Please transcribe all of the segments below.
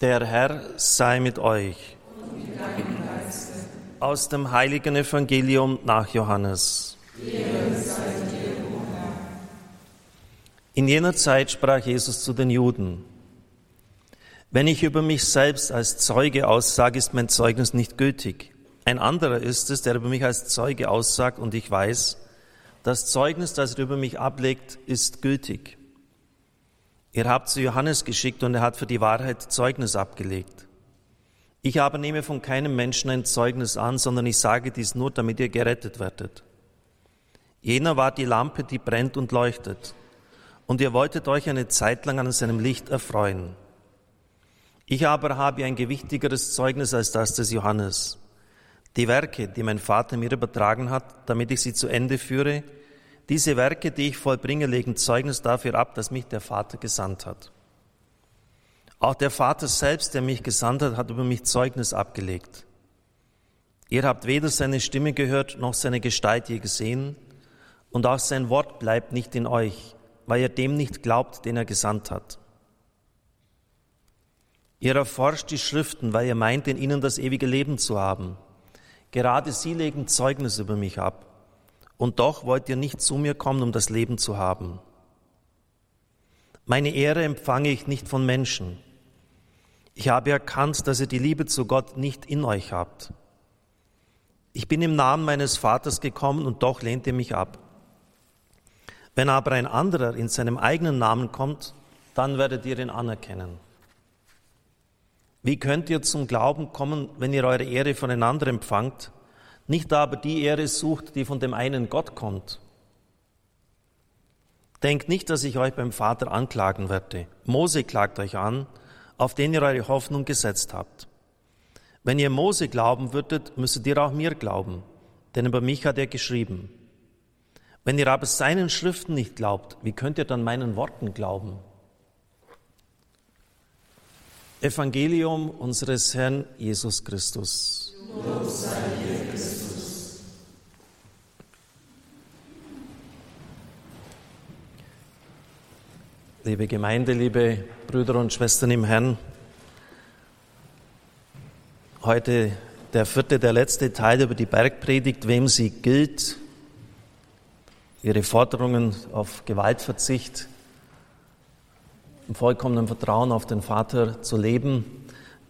Der Herr sei mit euch. Aus dem heiligen Evangelium nach Johannes. In jener Zeit sprach Jesus zu den Juden, wenn ich über mich selbst als Zeuge aussage, ist mein Zeugnis nicht gültig. Ein anderer ist es, der über mich als Zeuge aussagt und ich weiß, das Zeugnis, das er über mich ablegt, ist gültig. Ihr habt zu Johannes geschickt und er hat für die Wahrheit Zeugnis abgelegt. Ich aber nehme von keinem Menschen ein Zeugnis an, sondern ich sage dies nur, damit ihr gerettet werdet. Jener war die Lampe, die brennt und leuchtet. Und ihr wolltet euch eine Zeit lang an seinem Licht erfreuen. Ich aber habe ein gewichtigeres Zeugnis als das des Johannes. Die Werke, die mein Vater mir übertragen hat, damit ich sie zu Ende führe, diese Werke, die ich vollbringe, legen Zeugnis dafür ab, dass mich der Vater gesandt hat. Auch der Vater selbst, der mich gesandt hat, hat über mich Zeugnis abgelegt. Ihr habt weder seine Stimme gehört noch seine Gestalt je gesehen, und auch sein Wort bleibt nicht in euch, weil ihr dem nicht glaubt, den er gesandt hat. Ihr erforscht die Schriften, weil ihr meint, in ihnen das ewige Leben zu haben. Gerade sie legen Zeugnis über mich ab und doch wollt ihr nicht zu mir kommen, um das Leben zu haben. Meine Ehre empfange ich nicht von Menschen. Ich habe erkannt, dass ihr die Liebe zu Gott nicht in euch habt. Ich bin im Namen meines Vaters gekommen und doch lehnt ihr mich ab. Wenn aber ein anderer in seinem eigenen Namen kommt, dann werdet ihr ihn anerkennen. Wie könnt ihr zum Glauben kommen, wenn ihr eure Ehre voneinander empfangt, nicht aber die Ehre sucht, die von dem einen Gott kommt. Denkt nicht, dass ich euch beim Vater anklagen werde. Mose klagt euch an, auf den ihr eure Hoffnung gesetzt habt. Wenn ihr Mose glauben würdet, müsstet ihr auch mir glauben, denn über mich hat er geschrieben. Wenn ihr aber seinen Schriften nicht glaubt, wie könnt ihr dann meinen Worten glauben? Evangelium unseres Herrn Jesus Christus. Lob sei dir, Liebe Gemeinde, liebe Brüder und Schwestern im Herrn, heute der vierte, der letzte Teil über die Bergpredigt, wem sie gilt, ihre Forderungen auf Gewaltverzicht, im vollkommenen Vertrauen auf den Vater zu leben,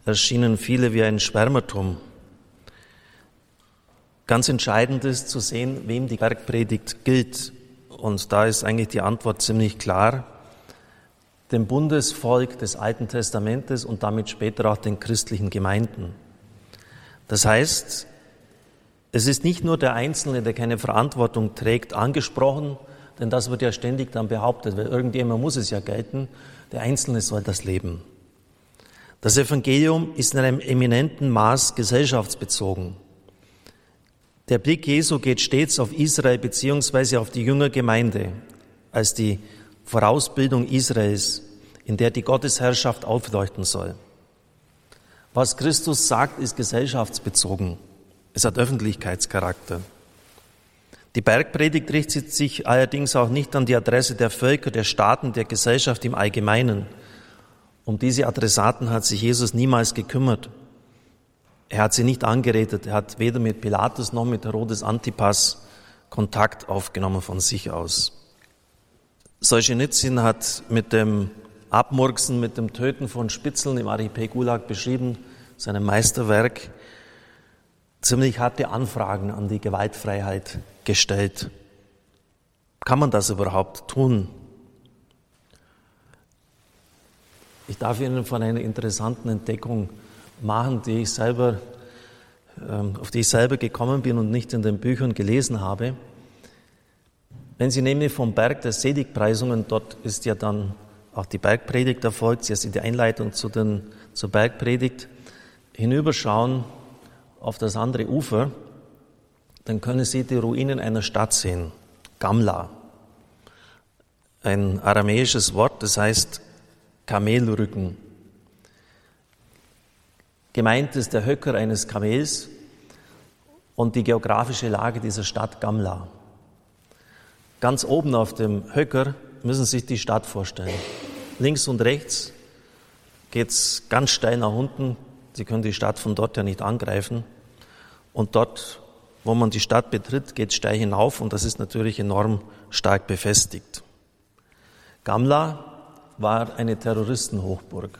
erschienen viele wie ein Schwärmertum. Ganz entscheidend ist zu sehen, wem die Bergpredigt gilt. Und da ist eigentlich die Antwort ziemlich klar dem Bundesvolk des Alten Testamentes und damit später auch den christlichen Gemeinden. Das heißt, es ist nicht nur der Einzelne, der keine Verantwortung trägt, angesprochen, denn das wird ja ständig dann behauptet, weil irgendjemand muss es ja gelten, der Einzelne soll das leben. Das Evangelium ist in einem eminenten Maß gesellschaftsbezogen. Der Blick Jesu geht stets auf Israel beziehungsweise auf die Jüngergemeinde als die Vorausbildung Israels, in der die Gottesherrschaft aufleuchten soll. Was Christus sagt, ist gesellschaftsbezogen. Es hat Öffentlichkeitscharakter. Die Bergpredigt richtet sich allerdings auch nicht an die Adresse der Völker, der Staaten, der Gesellschaft im Allgemeinen. Um diese Adressaten hat sich Jesus niemals gekümmert. Er hat sie nicht angeredet. Er hat weder mit Pilatus noch mit Herodes Antipas Kontakt aufgenommen von sich aus. Solzhenitsyn hat mit dem Abmurksen, mit dem Töten von Spitzeln im Archipel-Gulag beschrieben, seinem Meisterwerk, ziemlich harte Anfragen an die Gewaltfreiheit gestellt. Kann man das überhaupt tun? Ich darf Ihnen von einer interessanten Entdeckung machen, die ich selber, ähm, auf die ich selber gekommen bin und nicht in den Büchern gelesen habe. Wenn Sie nämlich vom Berg der Seligpreisungen, dort ist ja dann auch die Bergpredigt erfolgt, sie ist die Einleitung zu den, zur Bergpredigt, hinüberschauen auf das andere Ufer, dann können Sie die Ruinen einer Stadt sehen, Gamla. Ein aramäisches Wort, das heißt Kamelrücken. Gemeint ist der Höcker eines Kamels und die geografische Lage dieser Stadt Gamla. Ganz oben auf dem Höcker müssen Sie sich die Stadt vorstellen. Links und rechts geht es ganz steil nach unten. Sie können die Stadt von dort ja nicht angreifen. Und dort, wo man die Stadt betritt, geht es steil hinauf und das ist natürlich enorm stark befestigt. Gamla war eine Terroristenhochburg.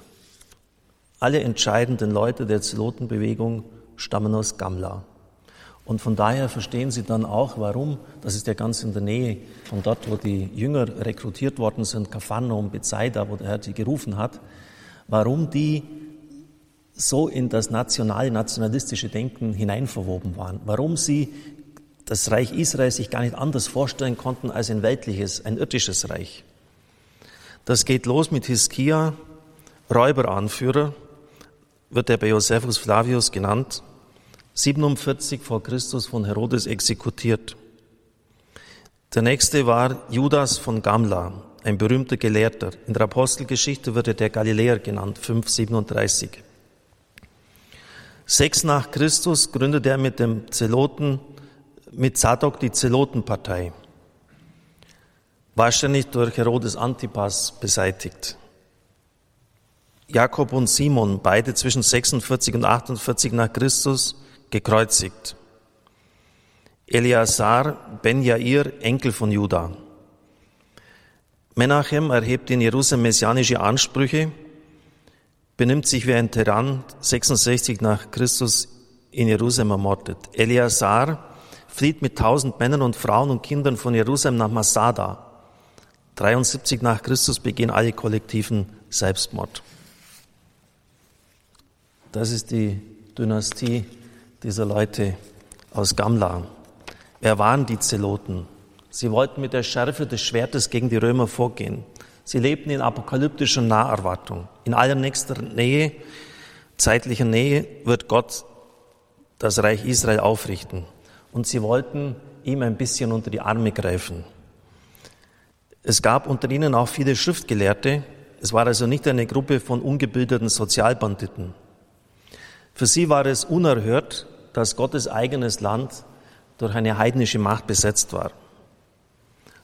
Alle entscheidenden Leute der Zelotenbewegung stammen aus Gamla. Und von daher verstehen Sie dann auch, warum, das ist ja ganz in der Nähe von dort, wo die Jünger rekrutiert worden sind, Kapharnaum, Bethsaida, wo der Herr sie gerufen hat, warum die so in das nationale, nationalistische Denken hineinverwoben waren, warum sie das Reich Israel sich gar nicht anders vorstellen konnten als ein weltliches, ein irdisches Reich. Das geht los mit Hiskia, Räuberanführer, wird er bei Josephus Flavius genannt, 47 vor Christus von Herodes exekutiert. Der nächste war Judas von Gamla, ein berühmter Gelehrter. In der Apostelgeschichte wird er der Galiläer genannt, 537. Sechs nach Christus gründet er mit dem Zeloten, mit Zadok die Zelotenpartei. Wahrscheinlich durch Herodes Antipas beseitigt. Jakob und Simon, beide zwischen 46 und 48 nach Christus, gekreuzigt. Eleazar ben Jair, Enkel von Judah. Menachem erhebt in Jerusalem messianische Ansprüche, benimmt sich wie ein Tyrann, 66 nach Christus in Jerusalem ermordet. Eleazar flieht mit tausend Männern und Frauen und Kindern von Jerusalem nach Masada. 73 nach Christus begehen alle kollektiven Selbstmord. Das ist die Dynastie dieser Leute aus Gamla. Wer waren die Zeloten? Sie wollten mit der Schärfe des Schwertes gegen die Römer vorgehen. Sie lebten in apokalyptischer Naherwartung. In allernächster Nähe, zeitlicher Nähe, wird Gott das Reich Israel aufrichten. Und sie wollten ihm ein bisschen unter die Arme greifen. Es gab unter ihnen auch viele Schriftgelehrte. Es war also nicht eine Gruppe von ungebildeten Sozialbanditen. Für sie war es unerhört, dass Gottes eigenes Land durch eine heidnische Macht besetzt war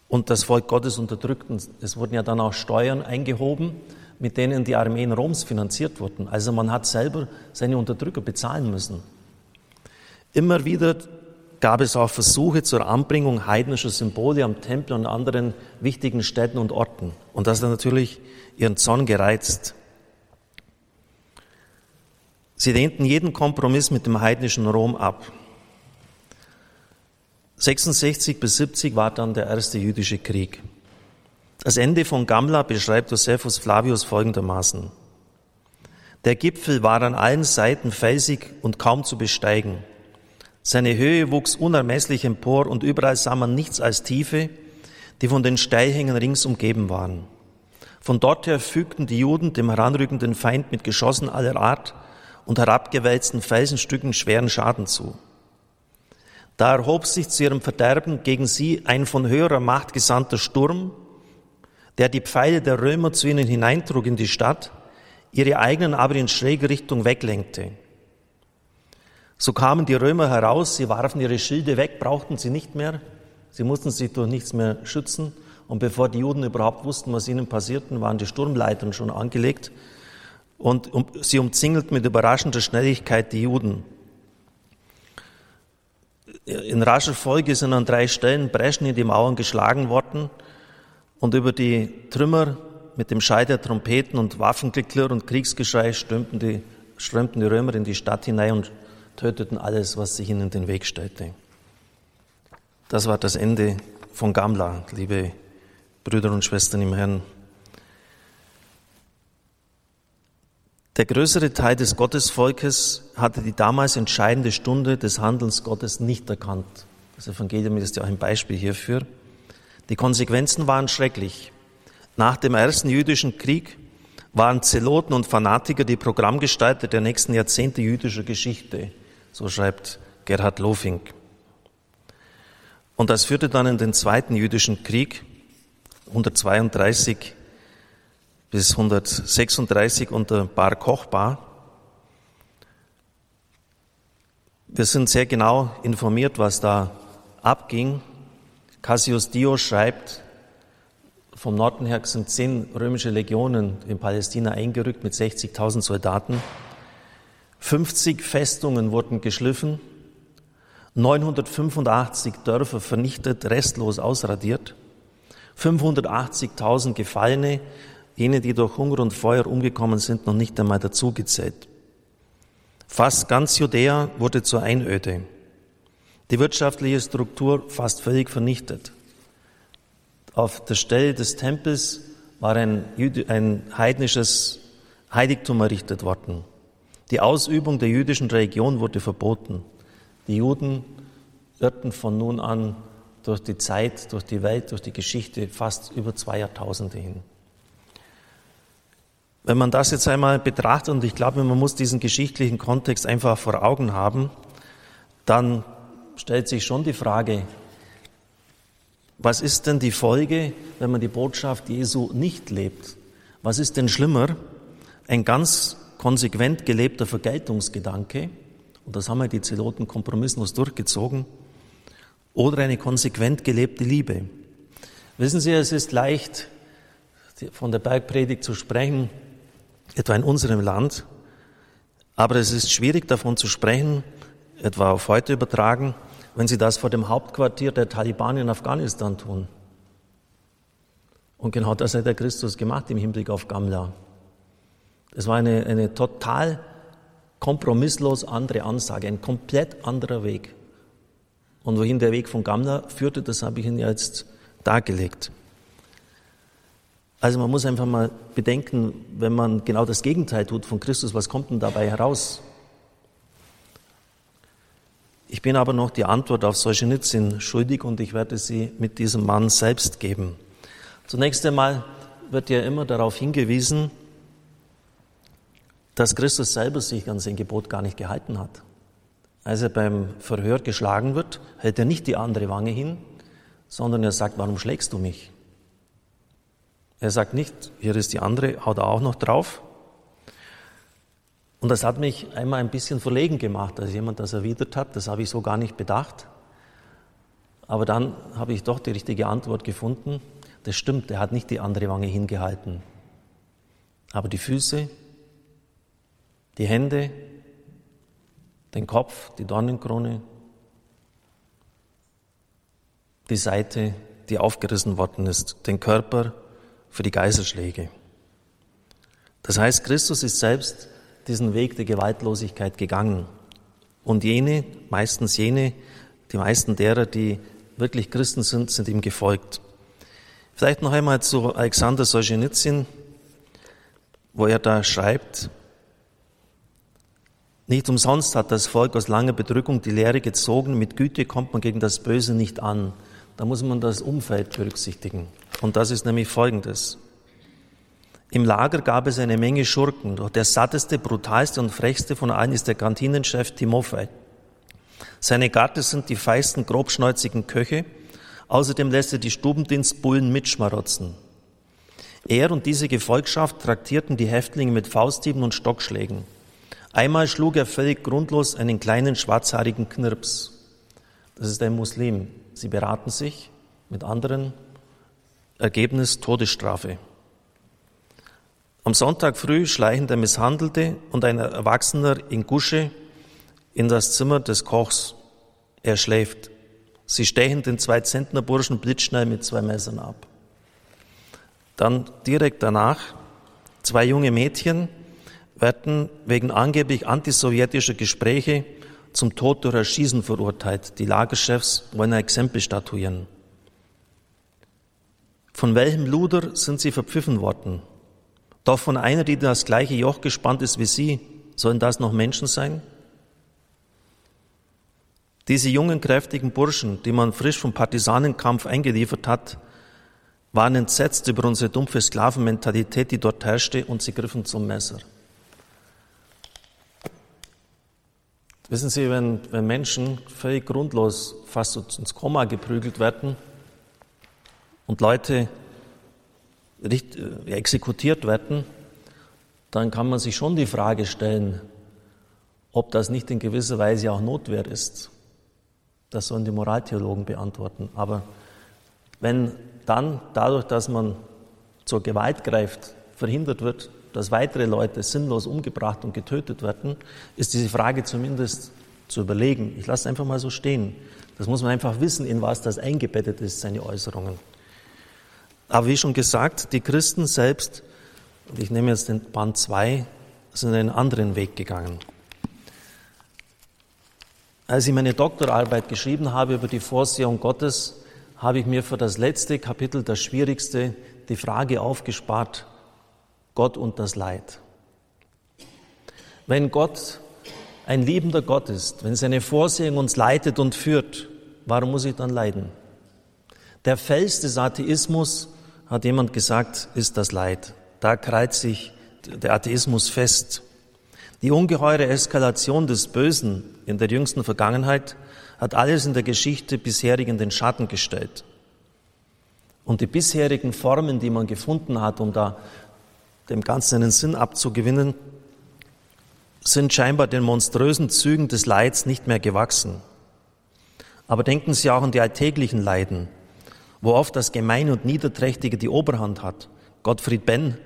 und das Volk Gottes unterdrückten. Es wurden ja dann auch Steuern eingehoben, mit denen die Armeen Roms finanziert wurden. Also man hat selber seine Unterdrücker bezahlen müssen. Immer wieder gab es auch Versuche zur Anbringung heidnischer Symbole am Tempel und anderen wichtigen Städten und Orten. Und das hat natürlich ihren Zorn gereizt. Sie lehnten jeden Kompromiss mit dem heidnischen Rom ab. 66 bis 70 war dann der erste jüdische Krieg. Das Ende von Gamla beschreibt Josephus Flavius folgendermaßen. Der Gipfel war an allen Seiten felsig und kaum zu besteigen. Seine Höhe wuchs unermesslich empor und überall sah man nichts als Tiefe, die von den Steilhängen rings umgeben waren. Von dort her fügten die Juden dem heranrückenden Feind mit Geschossen aller Art und herabgewälzten Felsenstücken schweren Schaden zu. Da erhob sich zu ihrem Verderben gegen sie ein von höherer Macht gesandter Sturm, der die Pfeile der Römer zu ihnen hineintrug in die Stadt, ihre eigenen aber in schräge Richtung weglenkte. So kamen die Römer heraus, sie warfen ihre Schilde weg, brauchten sie nicht mehr, sie mussten sich durch nichts mehr schützen, und bevor die Juden überhaupt wussten, was ihnen passierten, waren die Sturmleitern schon angelegt und sie umzingelt mit überraschender Schnelligkeit die Juden. In rascher Folge sind an drei Stellen Breschen in die Mauern geschlagen worden und über die Trümmer mit dem Schall der Trompeten und Waffengeklirr und Kriegsgeschrei strömten die, strömten die Römer in die Stadt hinein und töteten alles, was sich ihnen in den Weg stellte. Das war das Ende von Gamla, liebe Brüder und Schwestern im Herrn. Der größere Teil des Gottesvolkes hatte die damals entscheidende Stunde des Handelns Gottes nicht erkannt. Das Evangelium ist ja auch ein Beispiel hierfür. Die Konsequenzen waren schrecklich. Nach dem ersten jüdischen Krieg waren Zeloten und Fanatiker die Programmgestalter der nächsten Jahrzehnte jüdischer Geschichte, so schreibt Gerhard Lofink. Und das führte dann in den zweiten jüdischen Krieg, 132 bis 136 unter Bar Kochba. Wir sind sehr genau informiert, was da abging. Cassius Dio schreibt, vom Norden her sind zehn römische Legionen in Palästina eingerückt mit 60.000 Soldaten. 50 Festungen wurden geschliffen, 985 Dörfer vernichtet, restlos ausradiert, 580.000 Gefallene, jene, die durch Hunger und Feuer umgekommen sind, noch nicht einmal dazugezählt. Fast ganz Judäa wurde zur Einöde. Die wirtschaftliche Struktur fast völlig vernichtet. Auf der Stelle des Tempels war ein, ein heidnisches Heiligtum errichtet worden. Die Ausübung der jüdischen Religion wurde verboten. Die Juden irrten von nun an durch die Zeit, durch die Welt, durch die Geschichte fast über zwei Jahrtausende hin. Wenn man das jetzt einmal betrachtet, und ich glaube, man muss diesen geschichtlichen Kontext einfach vor Augen haben, dann stellt sich schon die Frage, was ist denn die Folge, wenn man die Botschaft Jesu nicht lebt? Was ist denn schlimmer? Ein ganz konsequent gelebter Vergeltungsgedanke, und das haben wir die Zeloten kompromisslos durchgezogen, oder eine konsequent gelebte Liebe. Wissen Sie, es ist leicht, von der Bergpredigt zu sprechen, etwa in unserem Land. Aber es ist schwierig davon zu sprechen, etwa auf heute übertragen, wenn Sie das vor dem Hauptquartier der Taliban in Afghanistan tun. Und genau das hat der Christus gemacht im Hinblick auf Gamla. Es war eine, eine total kompromisslos andere Ansage, ein komplett anderer Weg. Und wohin der Weg von Gamla führte, das habe ich Ihnen jetzt dargelegt. Also man muss einfach mal bedenken, wenn man genau das Gegenteil tut von Christus, was kommt denn dabei heraus? Ich bin aber noch die Antwort auf Solzhenitsyn schuldig und ich werde sie mit diesem Mann selbst geben. Zunächst einmal wird ja immer darauf hingewiesen, dass Christus selber sich an sein Gebot gar nicht gehalten hat. Als er beim Verhör geschlagen wird, hält er nicht die andere Wange hin, sondern er sagt, warum schlägst du mich? Er sagt nicht, hier ist die andere, haut er auch noch drauf. Und das hat mich einmal ein bisschen verlegen gemacht, als jemand das erwidert hat. Das habe ich so gar nicht bedacht. Aber dann habe ich doch die richtige Antwort gefunden. Das stimmt, er hat nicht die andere Wange hingehalten. Aber die Füße, die Hände, den Kopf, die Dornenkrone, die Seite, die aufgerissen worden ist, den Körper, für die Geiselschläge. Das heißt, Christus ist selbst diesen Weg der Gewaltlosigkeit gegangen. Und jene, meistens jene, die meisten derer, die wirklich Christen sind, sind ihm gefolgt. Vielleicht noch einmal zu Alexander Solzhenitsyn, wo er da schreibt, nicht umsonst hat das Volk aus langer Bedrückung die Lehre gezogen, mit Güte kommt man gegen das Böse nicht an. Da muss man das Umfeld berücksichtigen. Und das ist nämlich Folgendes. Im Lager gab es eine Menge Schurken, doch der satteste, brutalste und frechste von allen ist der Kantinenchef Timofei. Seine Gatte sind die feisten, grobschnäuzigen Köche. Außerdem lässt er die Stubendienstbullen mitschmarotzen. Er und diese Gefolgschaft traktierten die Häftlinge mit Fausthieben und Stockschlägen. Einmal schlug er völlig grundlos einen kleinen schwarzhaarigen Knirps. Das ist ein Muslim. Sie beraten sich mit anderen Ergebnis Todesstrafe. Am Sonntag früh schleichen der Misshandelte und ein Erwachsener in Gusche in das Zimmer des Kochs. Er schläft. Sie stechen den zwei Zentner Burschen blitzschnell mit zwei Messern ab. Dann direkt danach zwei junge Mädchen werden wegen angeblich antisowjetischer Gespräche zum Tod durch Erschießen verurteilt. Die Lagerchefs wollen ein Exempel statuieren. Von welchem Luder sind sie verpfiffen worden? Doch von einer, die das gleiche Joch gespannt ist wie sie, sollen das noch Menschen sein? Diese jungen, kräftigen Burschen, die man frisch vom Partisanenkampf eingeliefert hat, waren entsetzt über unsere dumpfe Sklavenmentalität, die dort herrschte, und sie griffen zum Messer. Wissen Sie, wenn, wenn Menschen völlig grundlos fast ins Koma geprügelt werden, und Leute äh, exekutiert werden, dann kann man sich schon die Frage stellen, ob das nicht in gewisser Weise auch Notwehr ist. Das sollen die Moraltheologen beantworten. Aber Wenn dann dadurch, dass man zur Gewalt greift, verhindert wird, dass weitere Leute sinnlos umgebracht und getötet werden, ist diese Frage zumindest zu überlegen. Ich lasse es einfach mal so stehen. Das muss man einfach wissen, in was das eingebettet ist, seine Äußerungen. Aber wie schon gesagt, die Christen selbst, und ich nehme jetzt den Band 2, sind einen anderen Weg gegangen. Als ich meine Doktorarbeit geschrieben habe über die Vorsehung Gottes, habe ich mir für das letzte Kapitel, das schwierigste, die Frage aufgespart, Gott und das Leid. Wenn Gott ein liebender Gott ist, wenn seine Vorsehung uns leitet und führt, warum muss ich dann leiden? Der Fels des Atheismus, hat jemand gesagt, ist das Leid. Da kreuzt sich der Atheismus fest. Die ungeheure Eskalation des Bösen in der jüngsten Vergangenheit hat alles in der Geschichte bisherig in den Schatten gestellt. Und die bisherigen Formen, die man gefunden hat, um da dem Ganzen einen Sinn abzugewinnen, sind scheinbar den monströsen Zügen des Leids nicht mehr gewachsen. Aber denken Sie auch an die alltäglichen Leiden, wo oft das Gemeine und Niederträchtige die Oberhand hat. Gottfried Benn,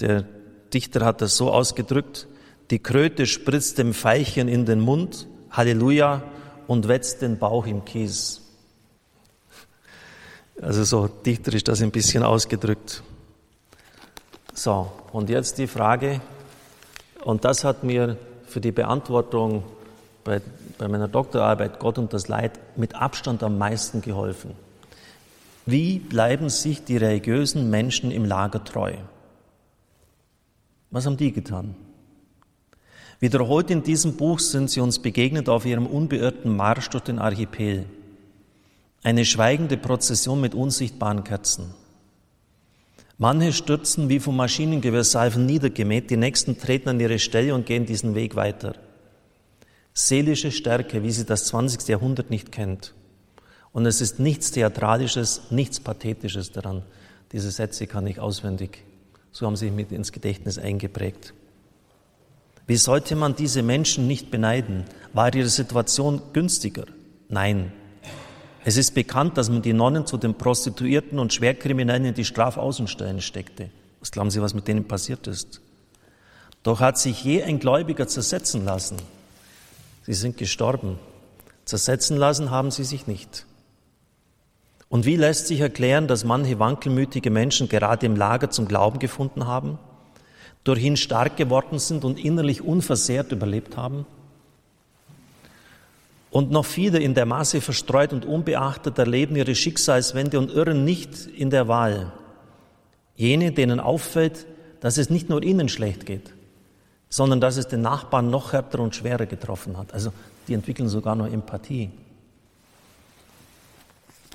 der Dichter, hat das so ausgedrückt, die Kröte spritzt dem Veilchen in den Mund, Halleluja, und wetzt den Bauch im Kies. Also so dichterisch das ein bisschen ausgedrückt. So, und jetzt die Frage, und das hat mir für die Beantwortung bei, bei meiner Doktorarbeit Gott und das Leid mit Abstand am meisten geholfen. Wie bleiben sich die religiösen Menschen im Lager treu? Was haben die getan? Wiederholt in diesem Buch sind sie uns begegnet auf ihrem unbeirrten Marsch durch den Archipel. Eine schweigende Prozession mit unsichtbaren Kerzen. Manche stürzen wie vom Maschinengewehrsalven niedergemäht, die nächsten treten an ihre Stelle und gehen diesen Weg weiter. Seelische Stärke, wie sie das 20. Jahrhundert nicht kennt. Und es ist nichts Theatralisches, nichts Pathetisches daran. Diese Sätze kann ich auswendig. So haben sie mit ins Gedächtnis eingeprägt. Wie sollte man diese Menschen nicht beneiden? War ihre Situation günstiger? Nein. Es ist bekannt, dass man die Nonnen zu den Prostituierten und Schwerkriminellen in die Strafaußenstellen steckte. Was glauben Sie, was mit denen passiert ist? Doch hat sich je ein Gläubiger zersetzen lassen. Sie sind gestorben. Zersetzen lassen haben sie sich nicht. Und wie lässt sich erklären, dass manche wankelmütige Menschen gerade im Lager zum Glauben gefunden haben, durch ihn stark geworden sind und innerlich unversehrt überlebt haben? Und noch viele in der Masse verstreut und unbeachtet erleben ihre Schicksalswende und irren nicht in der Wahl. Jene, denen auffällt, dass es nicht nur ihnen schlecht geht, sondern dass es den Nachbarn noch härter und schwerer getroffen hat. Also die entwickeln sogar noch Empathie.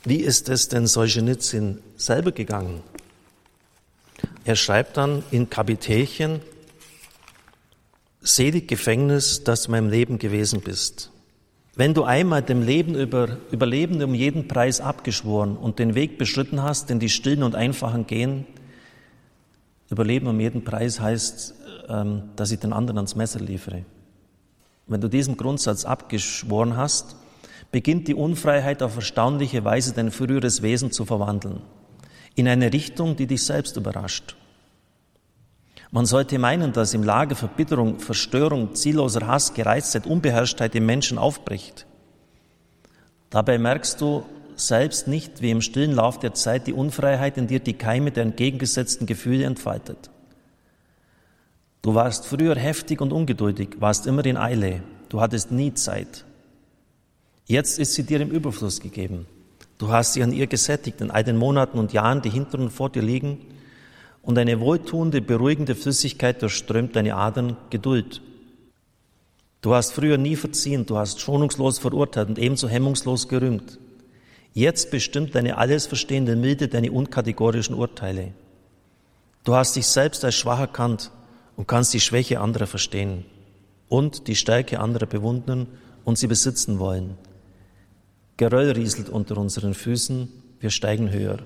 Wie ist es denn Solzhenitsyn selber gegangen? Er schreibt dann in Kapitelchen, Selig Gefängnis, das du meinem Leben gewesen bist. Wenn du einmal dem Leben über Überlebende um jeden Preis abgeschworen und den Weg beschritten hast, den die Stillen und Einfachen gehen, Überleben um jeden Preis heißt, ähm, dass ich den anderen ans Messer liefere. Wenn du diesem Grundsatz abgeschworen hast, beginnt die Unfreiheit auf erstaunliche Weise dein früheres Wesen zu verwandeln, in eine Richtung, die dich selbst überrascht. Man sollte meinen, dass im Lager Verbitterung, Verstörung, zielloser Hass, Gereiztheit, Unbeherrschtheit im Menschen aufbricht. Dabei merkst du selbst nicht, wie im stillen Lauf der Zeit die Unfreiheit in dir die Keime der entgegengesetzten Gefühle entfaltet. Du warst früher heftig und ungeduldig, warst immer in Eile, du hattest nie Zeit. Jetzt ist sie dir im Überfluss gegeben. Du hast sie an ihr gesättigt in all den Monaten und Jahren, die hinter und vor dir liegen, und eine wohltuende, beruhigende Flüssigkeit durchströmt deine Adern Geduld. Du hast früher nie verziehen, du hast schonungslos verurteilt und ebenso hemmungslos gerühmt. Jetzt bestimmt deine alles verstehende Milde deine unkategorischen Urteile. Du hast dich selbst als schwach erkannt und kannst die Schwäche anderer verstehen und die Stärke anderer bewundern und sie besitzen wollen. Geröll rieselt unter unseren Füßen, wir steigen höher.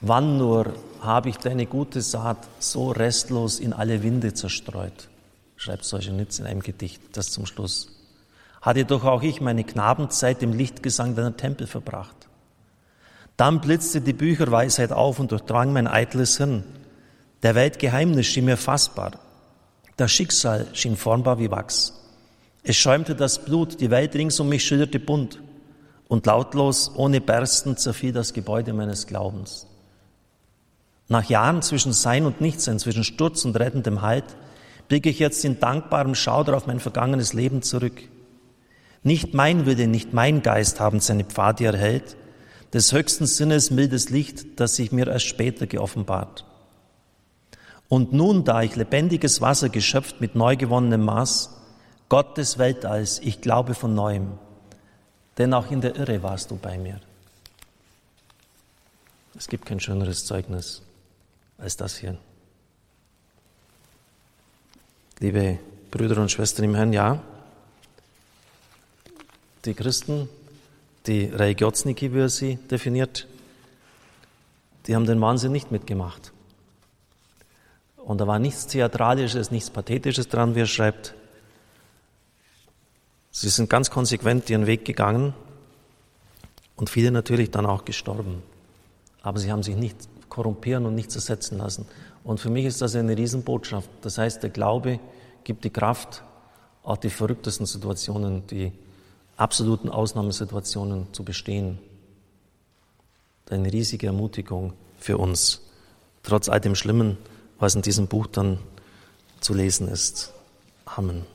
Wann nur habe ich deine gute Saat so restlos in alle Winde zerstreut, schreibt Solzhenitsyn in einem Gedicht, das zum Schluss. hatte doch auch ich meine Knabenzeit im Lichtgesang deiner Tempel verbracht. Dann blitzte die Bücherweisheit auf und durchdrang mein eitles Hirn. Der Welt Geheimnis schien mir fassbar. Das Schicksal schien formbar wie Wachs. Es schäumte das Blut, die Welt rings um mich schilderte bunt. Und lautlos, ohne Bersten, zerfiel das Gebäude meines Glaubens. Nach Jahren zwischen Sein und Nichtsein, zwischen Sturz und rettendem Halt, blicke ich jetzt in dankbarem Schauder auf mein vergangenes Leben zurück. Nicht mein Wille, nicht mein Geist haben seine Pfade erhellt, des höchsten Sinnes mildes Licht, das sich mir erst später geoffenbart. Und nun, da ich lebendiges Wasser geschöpft mit neu gewonnenem Maß, Gott des Weltalls, ich glaube von neuem, denn auch in der Irre warst du bei mir. Es gibt kein schöneres Zeugnis als das hier. Liebe Brüder und Schwestern im Herrn, ja, die Christen, die Religiotsniki, wie er sie definiert, die haben den Wahnsinn nicht mitgemacht. Und da war nichts Theatralisches, nichts Pathetisches dran, wie er schreibt. Sie sind ganz konsequent ihren Weg gegangen und viele natürlich dann auch gestorben. Aber sie haben sich nicht korrumpieren und nicht zersetzen lassen. Und für mich ist das eine Riesenbotschaft. Das heißt, der Glaube gibt die Kraft, auch die verrücktesten Situationen, die absoluten Ausnahmesituationen zu bestehen. Eine riesige Ermutigung für uns, trotz all dem Schlimmen, was in diesem Buch dann zu lesen ist. Amen.